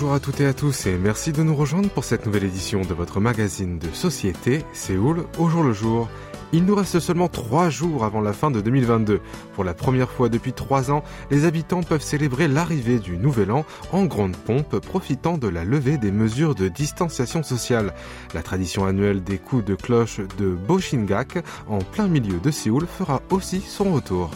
Bonjour à toutes et à tous et merci de nous rejoindre pour cette nouvelle édition de votre magazine de société Séoul au jour le jour. Il nous reste seulement trois jours avant la fin de 2022. Pour la première fois depuis trois ans, les habitants peuvent célébrer l'arrivée du nouvel an en grande pompe, profitant de la levée des mesures de distanciation sociale. La tradition annuelle des coups de cloche de Boshingak, en plein milieu de Séoul, fera aussi son retour.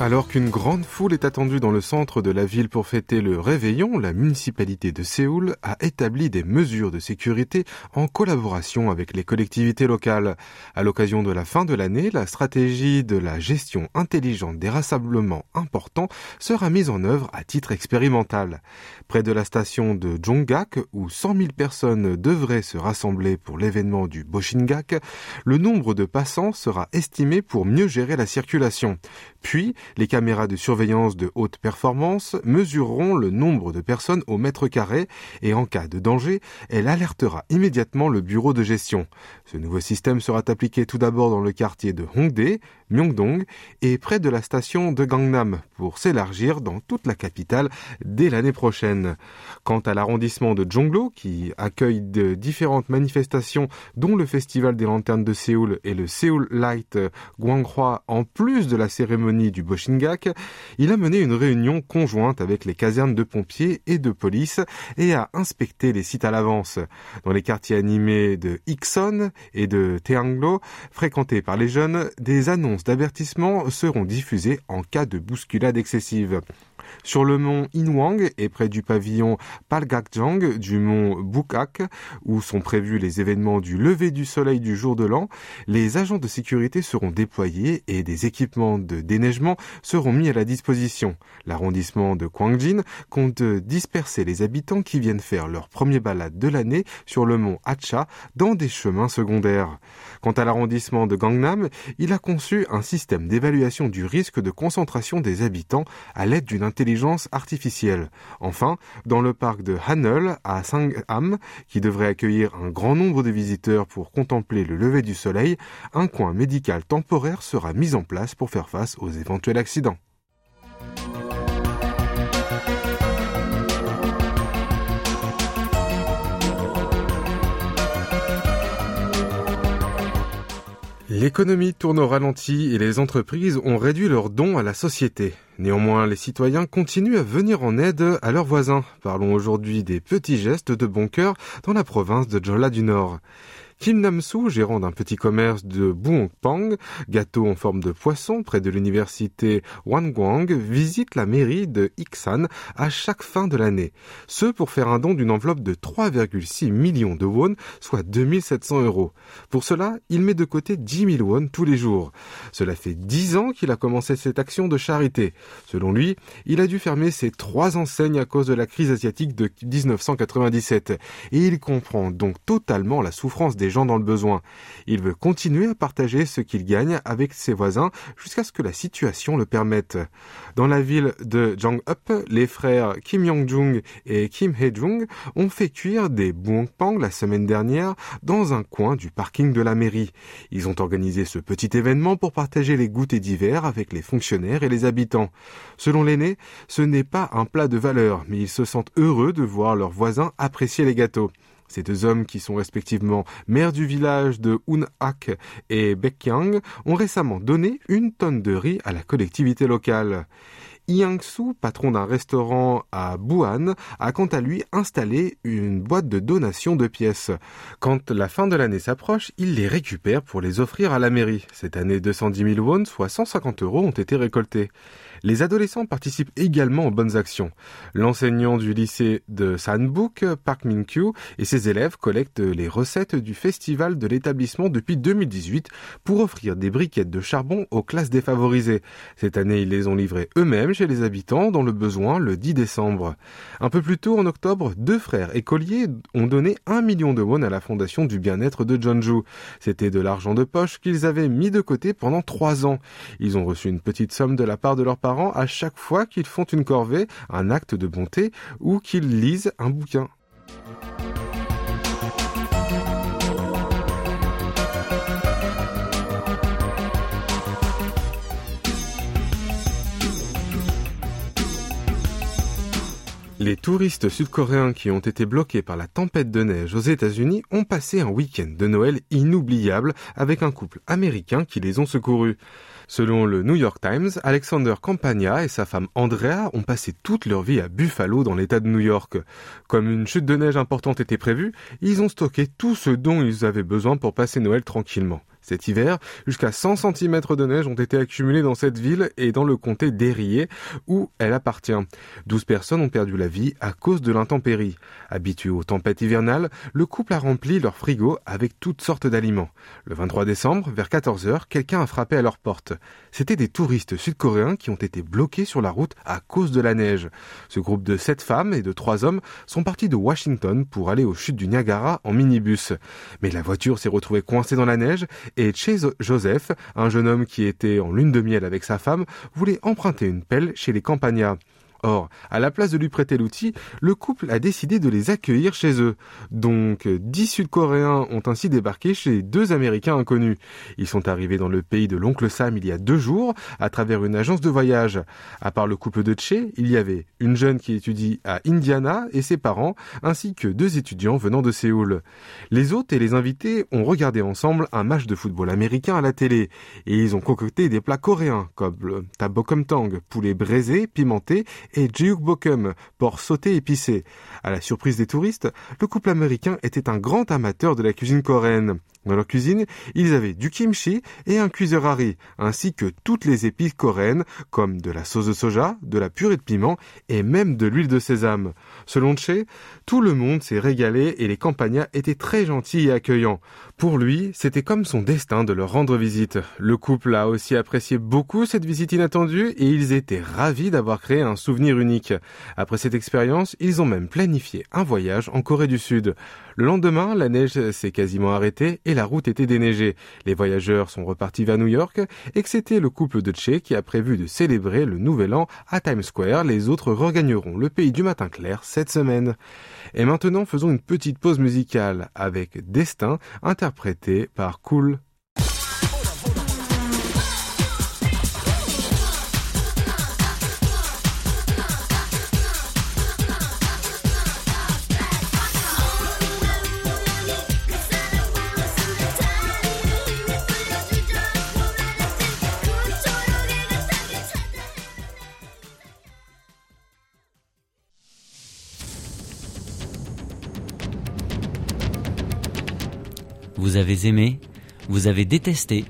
Alors qu'une grande foule est attendue dans le centre de la ville pour fêter le réveillon, la municipalité de Séoul a établi des mesures de sécurité en collaboration avec les collectivités locales. À l'occasion de la fin de l'année, la stratégie de la gestion intelligente des rassemblements importants sera mise en œuvre à titre expérimental. Près de la station de Jonggak, où 100 000 personnes devraient se rassembler pour l'événement du Boshingak, le nombre de passants sera estimé pour mieux gérer la circulation. Puis, les caméras de surveillance de haute performance mesureront le nombre de personnes au mètre carré et en cas de danger, elle alertera immédiatement le bureau de gestion. Ce nouveau système sera appliqué tout d'abord dans le quartier de Hongdae, Myeongdong et près de la station de Gangnam pour s'élargir dans toute la capitale dès l'année prochaine. Quant à l'arrondissement de Jonglo qui accueille de différentes manifestations dont le festival des lanternes de Séoul et le Seoul Light Gwanghwa en plus de la cérémonie du Boshingak, il a mené une réunion conjointe avec les casernes de pompiers et de police et a inspecté les sites à l'avance. Dans les quartiers animés de Ikson et de Teanglo, fréquentés par les jeunes, des annonces d'avertissement seront diffusées en cas de bousculade excessive. Sur le mont Inwang et près du pavillon Palgakjang du mont Bukak, où sont prévus les événements du lever du soleil du jour de l'an, les agents de sécurité seront déployés et des équipements de déneigement seront mis à la disposition. L'arrondissement de Kwangjin compte disperser les habitants qui viennent faire leur premier balade de l'année sur le mont Hacha dans des chemins secondaires. Quant à l'arrondissement de Gangnam, il a conçu un système d'évaluation du risque de concentration des habitants à l'aide d'une intelligence artificielle. Enfin, dans le parc de Hanul à Sangham, qui devrait accueillir un grand nombre de visiteurs pour contempler le lever du soleil, un coin médical temporaire sera mis en place pour faire face aux éventuels accidents. L'économie tourne au ralenti et les entreprises ont réduit leurs dons à la société. Néanmoins, les citoyens continuent à venir en aide à leurs voisins. Parlons aujourd'hui des petits gestes de bon cœur dans la province de Jola du Nord. Kim Nam-soo, gérant d'un petit commerce de Buongpang, gâteau en forme de poisson près de l'université Wanguang, visite la mairie de Iksan à chaque fin de l'année. Ce pour faire un don d'une enveloppe de 3,6 millions de won, soit 2700 euros. Pour cela, il met de côté 10 000 won tous les jours. Cela fait 10 ans qu'il a commencé cette action de charité. Selon lui, il a dû fermer ses trois enseignes à cause de la crise asiatique de 1997. Et il comprend donc totalement la souffrance des gens dans le besoin. Il veut continuer à partager ce qu'il gagne avec ses voisins jusqu'à ce que la situation le permette. Dans la ville de Jang-up, les frères Kim Yong-jung et Kim Hae-jung ont fait cuire des buongpang la semaine dernière dans un coin du parking de la mairie. Ils ont organisé ce petit événement pour partager les goûters d'hiver avec les fonctionnaires et les habitants. Selon l'aîné, ce n'est pas un plat de valeur, mais ils se sentent heureux de voir leurs voisins apprécier les gâteaux. Ces deux hommes, qui sont respectivement maires du village de Unhak et Baekyang, ont récemment donné une tonne de riz à la collectivité locale. Yang-soo, patron d'un restaurant à Buan, a quant à lui installé une boîte de donation de pièces. Quand la fin de l'année s'approche, il les récupère pour les offrir à la mairie. Cette année, 210 000 won, soit 150 euros, ont été récoltés. Les adolescents participent également aux bonnes actions. L'enseignant du lycée de Sanbuk, Park Min-kyu, et ses élèves collectent les recettes du festival de l'établissement depuis 2018 pour offrir des briquettes de charbon aux classes défavorisées. Cette année, ils les ont livrées eux-mêmes chez les habitants dans le besoin le 10 décembre. Un peu plus tôt, en octobre, deux frères écoliers ont donné un million de won à la fondation du bien-être de Jeonju. C'était de l'argent de poche qu'ils avaient mis de côté pendant trois ans. Ils ont reçu une petite somme de la part de leurs parents à chaque fois qu'ils font une corvée, un acte de bonté ou qu'ils lisent un bouquin. Les touristes sud-coréens qui ont été bloqués par la tempête de neige aux États-Unis ont passé un week-end de Noël inoubliable avec un couple américain qui les ont secourus. Selon le New York Times, Alexander Campagna et sa femme Andrea ont passé toute leur vie à Buffalo dans l'État de New York. Comme une chute de neige importante était prévue, ils ont stocké tout ce dont ils avaient besoin pour passer Noël tranquillement. Cet hiver, jusqu'à 100 cm de neige ont été accumulés dans cette ville et dans le comté d'Erié, où elle appartient. 12 personnes ont perdu la vie à cause de l'intempérie. Habitué aux tempêtes hivernales, le couple a rempli leur frigo avec toutes sortes d'aliments. Le 23 décembre, vers 14h, quelqu'un a frappé à leur porte. C'était des touristes sud-coréens qui ont été bloqués sur la route à cause de la neige. Ce groupe de 7 femmes et de 3 hommes sont partis de Washington pour aller aux chutes du Niagara en minibus. Mais la voiture s'est retrouvée coincée dans la neige et chez Joseph, un jeune homme qui était en lune de miel avec sa femme, voulait emprunter une pelle chez les Campagnas. Or, à la place de lui prêter l'outil, le couple a décidé de les accueillir chez eux. Donc, dix Sud-Coréens ont ainsi débarqué chez deux Américains inconnus. Ils sont arrivés dans le pays de l'oncle Sam il y a deux jours à travers une agence de voyage. À part le couple de Che, il y avait une jeune qui étudie à Indiana et ses parents, ainsi que deux étudiants venant de Séoul. Les hôtes et les invités ont regardé ensemble un match de football américain à la télé et ils ont concocté des plats coréens comme le tang, poulet braisé, pimenté et Bokum, porc sauté épicé. À la surprise des touristes, le couple américain était un grand amateur de la cuisine coréenne. Dans leur cuisine, ils avaient du kimchi et un cuiseur riz, ainsi que toutes les épices coréennes, comme de la sauce de soja, de la purée de piment et même de l'huile de sésame. Selon Che, tout le monde s'est régalé et les campagnats étaient très gentils et accueillants. Pour lui, c'était comme son destin de leur rendre visite. Le couple a aussi apprécié beaucoup cette visite inattendue et ils étaient ravis d'avoir créé un souvenir unique. Après cette expérience, ils ont même planifié un voyage en Corée du Sud. Le lendemain, la neige s'est quasiment arrêtée et la route était déneigée. Les voyageurs sont repartis vers New York c'était le couple de Che qui a prévu de célébrer le nouvel an à Times Square. Les autres regagneront le pays du matin clair cette semaine. Et maintenant, faisons une petite pause musicale avec Destin interprété par Cool Vous avez aimé, vous avez détesté,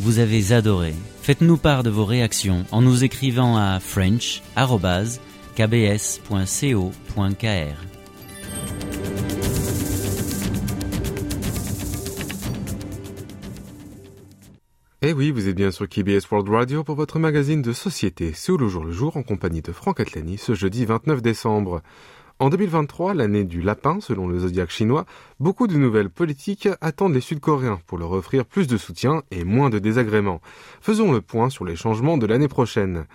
vous avez adoré. Faites-nous part de vos réactions en nous écrivant à french.kbs.co.kr. Eh oui, vous êtes bien sur KBS World Radio pour votre magazine de société Séoul le jour le jour en compagnie de Franck Atlani ce jeudi 29 décembre. En 2023, l'année du lapin selon le zodiaque chinois, beaucoup de nouvelles politiques attendent les Sud-Coréens pour leur offrir plus de soutien et moins de désagréments. Faisons le point sur les changements de l'année prochaine.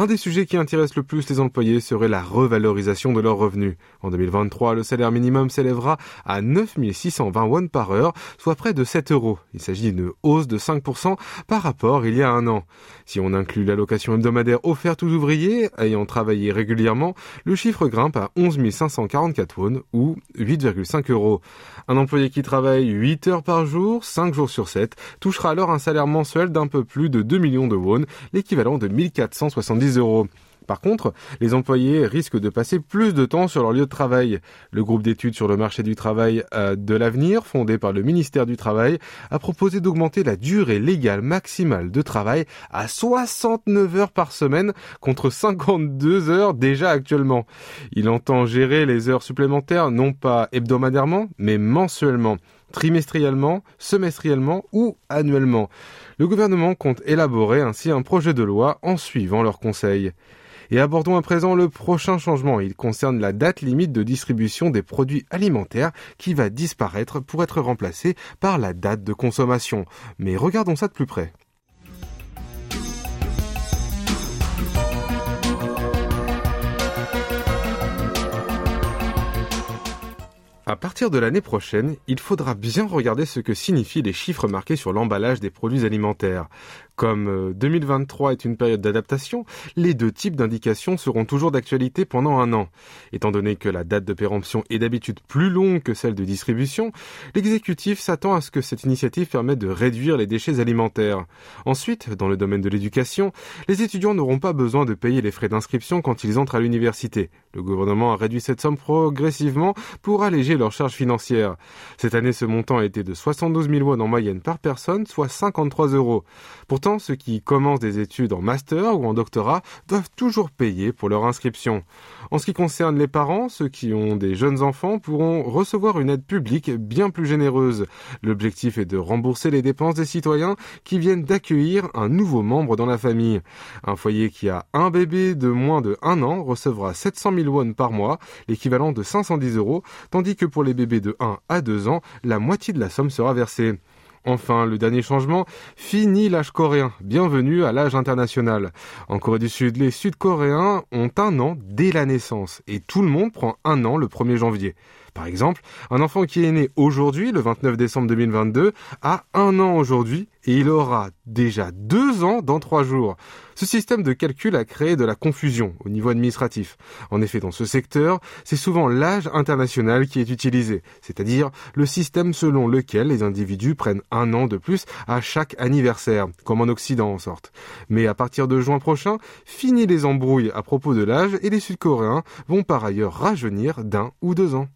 Un des sujets qui intéresse le plus les employés serait la revalorisation de leurs revenus. En 2023, le salaire minimum s'élèvera à 9620 won par heure, soit près de 7 euros. Il s'agit d'une hausse de 5% par rapport il y a un an. Si on inclut l'allocation hebdomadaire offerte aux ouvriers ayant travaillé régulièrement, le chiffre grimpe à 11 544 won ou 8,5 euros. Un employé qui travaille 8 heures par jour, 5 jours sur 7, touchera alors un salaire mensuel d'un peu plus de 2 millions de won, l'équivalent de 1470 Par contre, les employés risquent de passer plus de temps sur leur lieu de travail. Le groupe d'études sur le marché du travail euh, de l'avenir, fondé par le ministère du Travail, a proposé d'augmenter la durée légale maximale de travail à 69 heures par semaine contre 52 heures déjà actuellement. Il entend gérer les heures supplémentaires non pas hebdomadairement, mais mensuellement trimestriellement, semestriellement ou annuellement. Le gouvernement compte élaborer ainsi un projet de loi en suivant leurs conseils. Et abordons à présent le prochain changement. Il concerne la date limite de distribution des produits alimentaires qui va disparaître pour être remplacée par la date de consommation. Mais regardons ça de plus près. Partir de l'année prochaine, il faudra bien regarder ce que signifient les chiffres marqués sur l'emballage des produits alimentaires. Comme 2023 euh, est une période d'adaptation, les deux types d'indications seront toujours d'actualité pendant un an. Étant donné que la date de péremption est d'habitude plus longue que celle de distribution, l'exécutif s'attend à ce que cette initiative permette de réduire les déchets alimentaires. Ensuite, dans le domaine de l'éducation, les étudiants n'auront pas besoin de payer les frais d'inscription quand ils entrent à l'université. Le gouvernement a réduit cette somme progressivement pour alléger leurs charges financières. Cette année, ce montant a été de 72 000 won en moyenne par personne, soit 53 euros. Pourtant, ceux qui commencent des études en master ou en doctorat doivent toujours payer pour leur inscription. En ce qui concerne les parents, ceux qui ont des jeunes enfants pourront recevoir une aide publique bien plus généreuse. L'objectif est de rembourser les dépenses des citoyens qui viennent d'accueillir un nouveau membre dans la famille. Un foyer qui a un bébé de moins de un an recevra 700 000 won par mois, l'équivalent de 510 euros, tandis que pour les bébés de 1 à 2 ans, la moitié de la somme sera versée. Enfin, le dernier changement, fini l'âge coréen. Bienvenue à l'âge international. En Corée du Sud, les Sud-Coréens ont un an dès la naissance et tout le monde prend un an le 1er janvier. Par exemple, un enfant qui est né aujourd'hui, le 29 décembre 2022, a un an aujourd'hui et il aura déjà deux ans dans trois jours. Ce système de calcul a créé de la confusion au niveau administratif. En effet, dans ce secteur, c'est souvent l'âge international qui est utilisé, c'est-à-dire le système selon lequel les individus prennent un an de plus à chaque anniversaire, comme en Occident en sorte. Mais à partir de juin prochain, fini les embrouilles à propos de l'âge et les Sud-Coréens vont par ailleurs rajeunir d'un ou deux ans.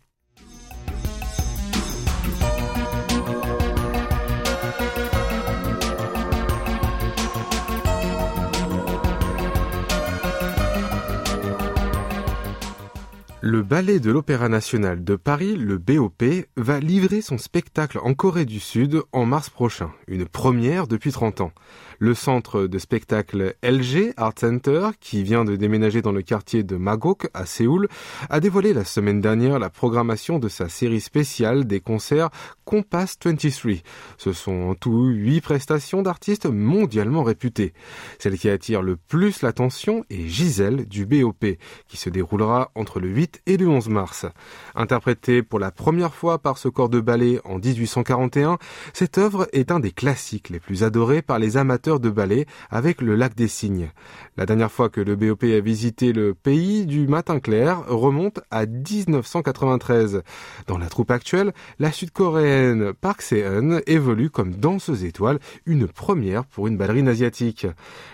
Le Ballet de l'Opéra national de Paris, le BOP, va livrer son spectacle en Corée du Sud en mars prochain, une première depuis 30 ans. Le centre de spectacle LG Art Center, qui vient de déménager dans le quartier de Magok à Séoul, a dévoilé la semaine dernière la programmation de sa série spéciale des concerts Compass 23. Ce sont en tout huit prestations d'artistes mondialement réputés. Celle qui attire le plus l'attention est Gisèle du BOP, qui se déroulera entre le 8 et le 11 mars. Interprétée pour la première fois par ce corps de ballet en 1841, cette œuvre est un des classiques les plus adorés par les amateurs de ballet avec le lac des Cygnes. La dernière fois que le BOP a visité le pays du matin clair remonte à 1993. Dans la troupe actuelle, la sud-coréenne Park Se-eun évolue comme danseuse étoile, une première pour une ballerine asiatique.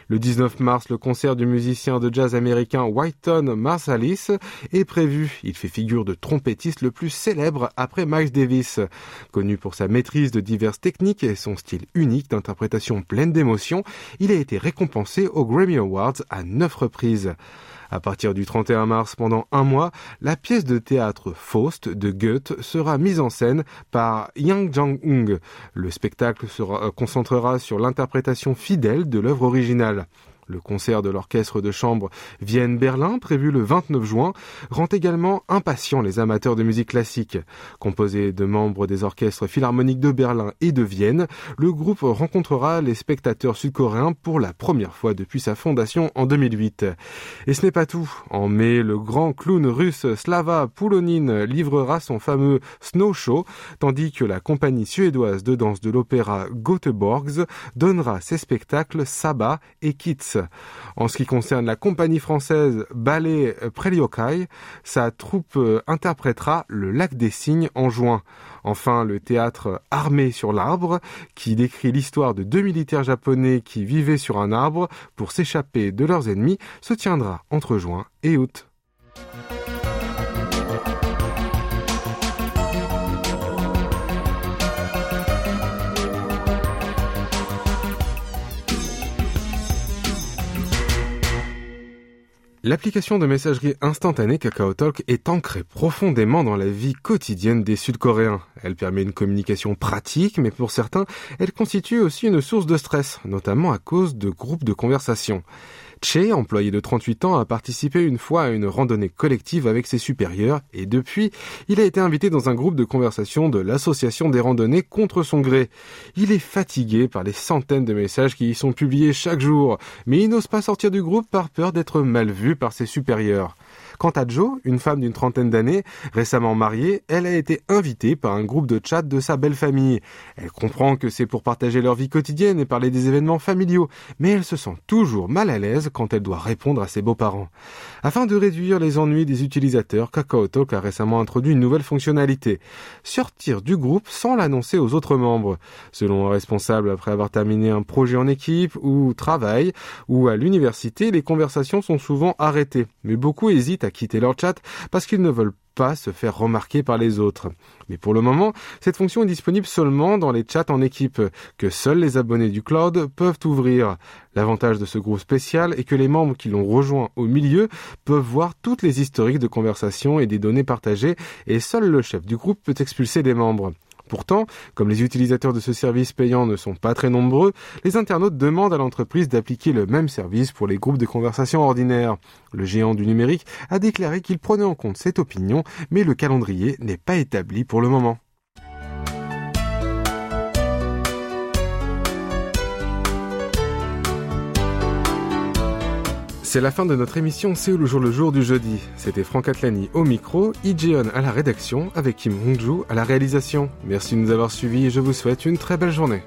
Le 19 mars, le concert du musicien de jazz américain Whiton Marsalis est prévu. Il fait figure de trompettiste le plus célèbre après Miles Davis. Connu pour sa maîtrise de diverses techniques et son style unique d'interprétation pleine d'émotions, il a été récompensé aux Grammy Awards à neuf reprises. À partir du 31 mars, pendant un mois, la pièce de théâtre Faust de Goethe sera mise en scène par Yang Jang-ung. Le spectacle se euh, concentrera sur l'interprétation fidèle de l'œuvre originale. Le concert de l'orchestre de chambre Vienne-Berlin, prévu le 29 juin, rend également impatients les amateurs de musique classique. Composé de membres des orchestres philharmoniques de Berlin et de Vienne, le groupe rencontrera les spectateurs sud-coréens pour la première fois depuis sa fondation en 2008. Et ce n'est pas tout. En mai, le grand clown russe Slava Poulonin livrera son fameux Snow Show, tandis que la compagnie suédoise de danse de l'opéra Göteborgs donnera ses spectacles Saba et Kitz. En ce qui concerne la compagnie française Ballet Preliokai, sa troupe euh, interprétera Le lac des cygnes en juin. Enfin, le théâtre Armé sur l'arbre, qui décrit l'histoire de deux militaires japonais qui vivaient sur un arbre pour s'échapper de leurs ennemis, se tiendra entre juin et août. L'application de messagerie instantanée KakaoTalk est ancrée profondément dans la vie quotidienne des Sud-Coréens. Elle permet une communication pratique, mais pour certains, elle constitue aussi une source de stress, notamment à cause de groupes de conversation. Che, employé de 38 ans, a participé une fois à une randonnée collective avec ses supérieurs et depuis, il a été invité dans un groupe de conversation de l'association des randonnées contre son gré. Il est fatigué par les centaines de messages qui y sont publiés chaque jour, mais il n'ose pas sortir du groupe par peur d'être mal vu par ses supérieurs. Quant à Jo, une femme d'une trentaine d'années, récemment mariée, elle a été invitée par un groupe de chat de sa belle famille. Elle comprend que c'est pour partager leur vie quotidienne et parler des événements familiaux, mais elle se sent toujours mal à l'aise quand elle doit répondre à ses beaux-parents. Afin de réduire les ennuis des utilisateurs, KakaoTalk a récemment introduit une nouvelle fonctionnalité. Sortir du groupe sans l'annoncer aux autres membres. Selon un responsable, après avoir terminé un projet en équipe ou travail ou à l'université, les conversations sont souvent arrêtées. Mais beaucoup hésitent quitter leur chat parce qu'ils ne veulent pas se faire remarquer par les autres. Mais pour le moment, cette fonction est disponible seulement dans les chats en équipe, que seuls les abonnés du cloud peuvent ouvrir. L'avantage de ce groupe spécial est que les membres qui l'ont rejoint au milieu peuvent voir toutes les historiques de conversation et des données partagées, et seul le chef du groupe peut expulser les membres. Pourtant, comme les utilisateurs de ce service payant ne sont pas très nombreux, les internautes demandent à l'entreprise d'appliquer le même service pour les groupes de conversation ordinaires. Le géant du numérique a déclaré qu'il prenait en compte cette opinion, mais le calendrier n'est pas établi pour le moment. C'est la fin de notre émission C'est le jour le jour du jeudi. C'était Franck Atlani au micro, Ijeon à la rédaction avec Kim Hongju à la réalisation. Merci de nous avoir suivis et je vous souhaite une très belle journée.